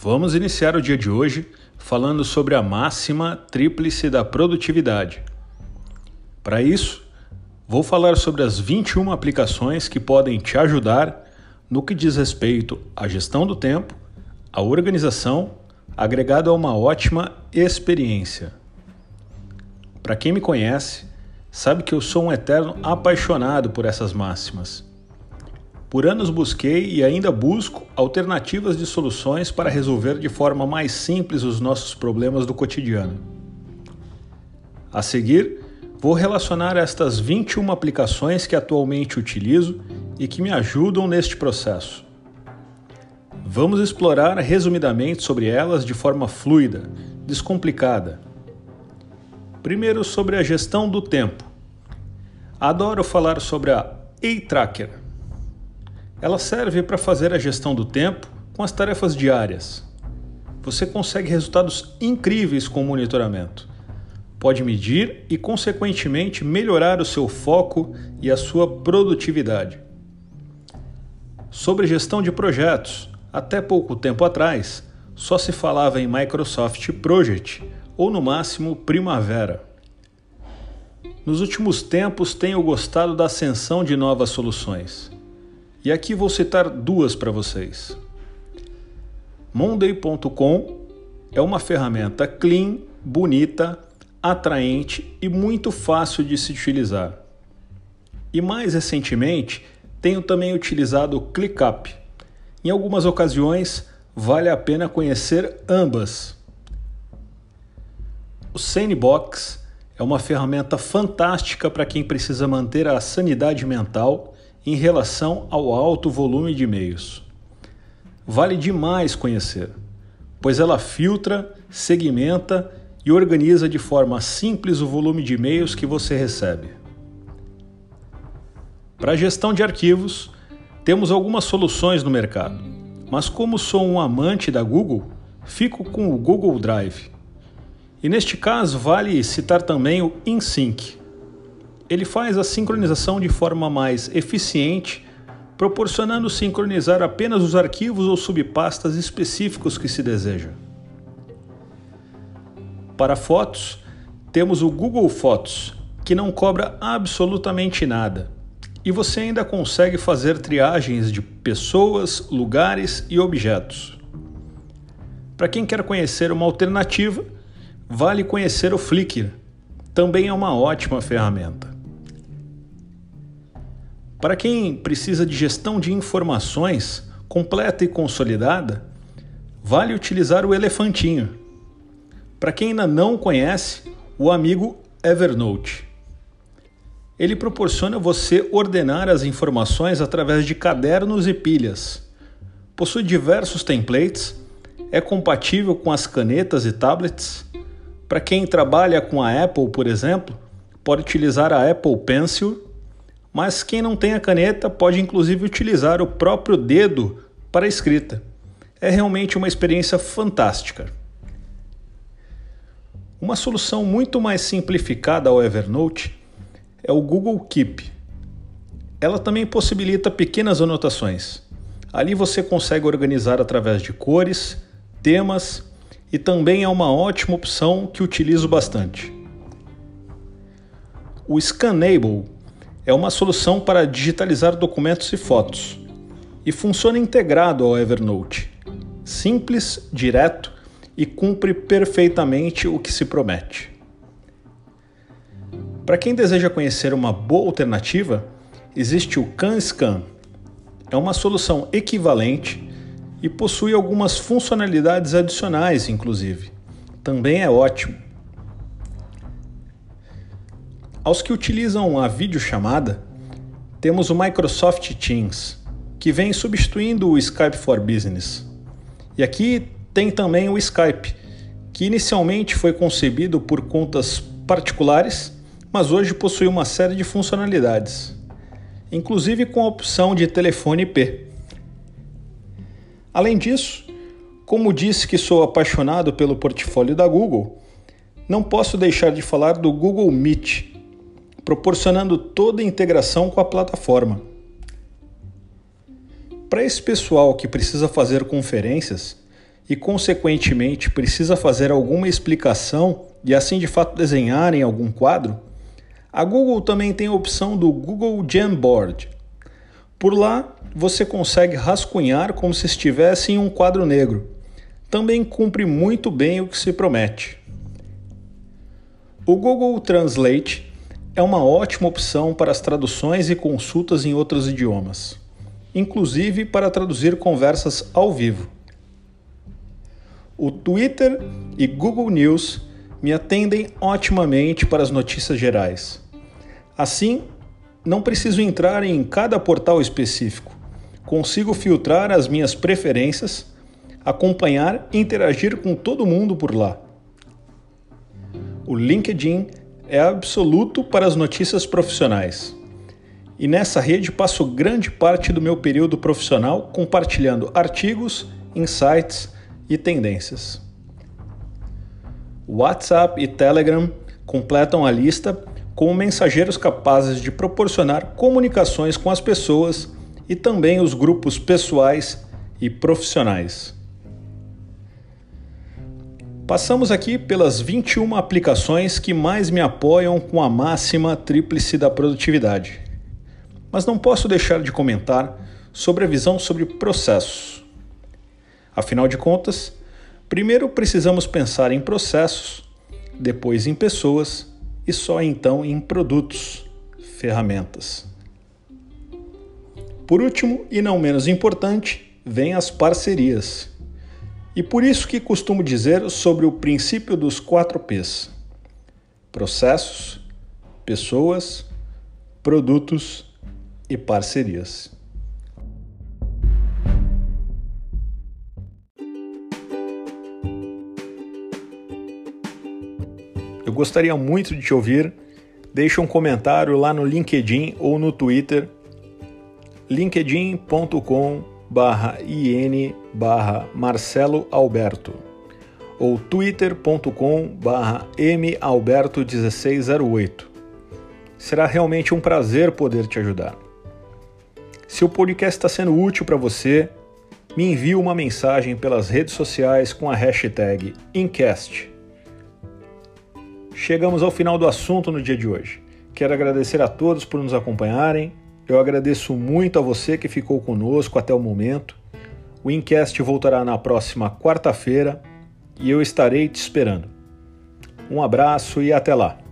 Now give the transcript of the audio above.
Vamos iniciar o dia de hoje falando sobre a máxima tríplice da produtividade. Para isso, vou falar sobre as 21 aplicações que podem te ajudar no que diz respeito à gestão do tempo, à organização, agregado a uma ótima experiência. Para quem me conhece, sabe que eu sou um eterno apaixonado por essas máximas. Por anos busquei e ainda busco alternativas de soluções para resolver de forma mais simples os nossos problemas do cotidiano. A seguir, vou relacionar estas 21 aplicações que atualmente utilizo e que me ajudam neste processo. Vamos explorar resumidamente sobre elas de forma fluida, descomplicada. Primeiro, sobre a gestão do tempo. Adoro falar sobre a A-Tracker ela serve para fazer a gestão do tempo com as tarefas diárias. Você consegue resultados incríveis com o monitoramento. Pode medir e, consequentemente, melhorar o seu foco e a sua produtividade. Sobre gestão de projetos, até pouco tempo atrás, só se falava em Microsoft Project ou no máximo Primavera. Nos últimos tempos tenho gostado da ascensão de novas soluções. E aqui vou citar duas para vocês. Monday.com é uma ferramenta clean, bonita, atraente e muito fácil de se utilizar. E mais recentemente, tenho também utilizado o ClickUp. Em algumas ocasiões, vale a pena conhecer ambas. O Sandbox é uma ferramenta fantástica para quem precisa manter a sanidade mental em relação ao alto volume de e-mails. Vale demais conhecer, pois ela filtra, segmenta e organiza de forma simples o volume de e-mails que você recebe. Para a gestão de arquivos, temos algumas soluções no mercado, mas como sou um amante da Google, fico com o Google Drive. E neste caso, vale citar também o InSync, ele faz a sincronização de forma mais eficiente, proporcionando sincronizar apenas os arquivos ou subpastas específicos que se deseja. Para fotos, temos o Google Fotos, que não cobra absolutamente nada, e você ainda consegue fazer triagens de pessoas, lugares e objetos. Para quem quer conhecer uma alternativa, vale conhecer o Flickr. Também é uma ótima ferramenta. Para quem precisa de gestão de informações completa e consolidada, vale utilizar o Elefantinho. Para quem ainda não conhece, o amigo Evernote. Ele proporciona você ordenar as informações através de cadernos e pilhas. Possui diversos templates, é compatível com as canetas e tablets. Para quem trabalha com a Apple, por exemplo, pode utilizar a Apple Pencil mas quem não tem a caneta pode inclusive utilizar o próprio dedo para a escrita. É realmente uma experiência fantástica. Uma solução muito mais simplificada ao Evernote é o Google Keep. Ela também possibilita pequenas anotações. Ali você consegue organizar através de cores, temas e também é uma ótima opção que utilizo bastante. O Scanable é uma solução para digitalizar documentos e fotos e funciona integrado ao Evernote. Simples, direto e cumpre perfeitamente o que se promete. Para quem deseja conhecer uma boa alternativa, existe o CanScan. É uma solução equivalente e possui algumas funcionalidades adicionais, inclusive. Também é ótimo. Aos que utilizam a videochamada, temos o Microsoft Teams, que vem substituindo o Skype for Business. E aqui tem também o Skype, que inicialmente foi concebido por contas particulares, mas hoje possui uma série de funcionalidades, inclusive com a opção de telefone IP. Além disso, como disse que sou apaixonado pelo portfólio da Google, não posso deixar de falar do Google Meet, proporcionando toda a integração com a plataforma. Para esse pessoal que precisa fazer conferências e, consequentemente, precisa fazer alguma explicação e assim de fato desenhar em algum quadro, a Google também tem a opção do Google Jamboard. Por lá, você consegue rascunhar como se estivesse em um quadro negro. Também cumpre muito bem o que se promete. O Google Translate é uma ótima opção para as traduções e consultas em outros idiomas inclusive para traduzir conversas ao vivo. O Twitter e Google News me atendem otimamente para as notícias gerais. Assim, não preciso entrar em cada portal específico. Consigo filtrar as minhas preferências, acompanhar e interagir com todo mundo por lá. O LinkedIn é absoluto para as notícias profissionais e nessa rede passo grande parte do meu período profissional compartilhando artigos, insights e tendências. WhatsApp e Telegram completam a lista como mensageiros capazes de proporcionar comunicações com as pessoas e também os grupos pessoais e profissionais. Passamos aqui pelas 21 aplicações que mais me apoiam com a máxima tríplice da produtividade. Mas não posso deixar de comentar sobre a visão sobre processos. Afinal de contas, primeiro precisamos pensar em processos, depois em pessoas e só então em produtos, ferramentas. Por último, e não menos importante, vem as parcerias. E por isso que costumo dizer sobre o princípio dos quatro P's: processos, pessoas, produtos e parcerias. Eu gostaria muito de te ouvir. Deixe um comentário lá no LinkedIn ou no Twitter linkedin.com barra in barra Marcelo Alberto ou twitter.com barra malberto1608. Será realmente um prazer poder te ajudar. Se o podcast está sendo útil para você, me envie uma mensagem pelas redes sociais com a hashtag Incast. Chegamos ao final do assunto no dia de hoje. Quero agradecer a todos por nos acompanharem. Eu agradeço muito a você que ficou conosco até o momento. O Incast voltará na próxima quarta-feira e eu estarei te esperando. Um abraço e até lá!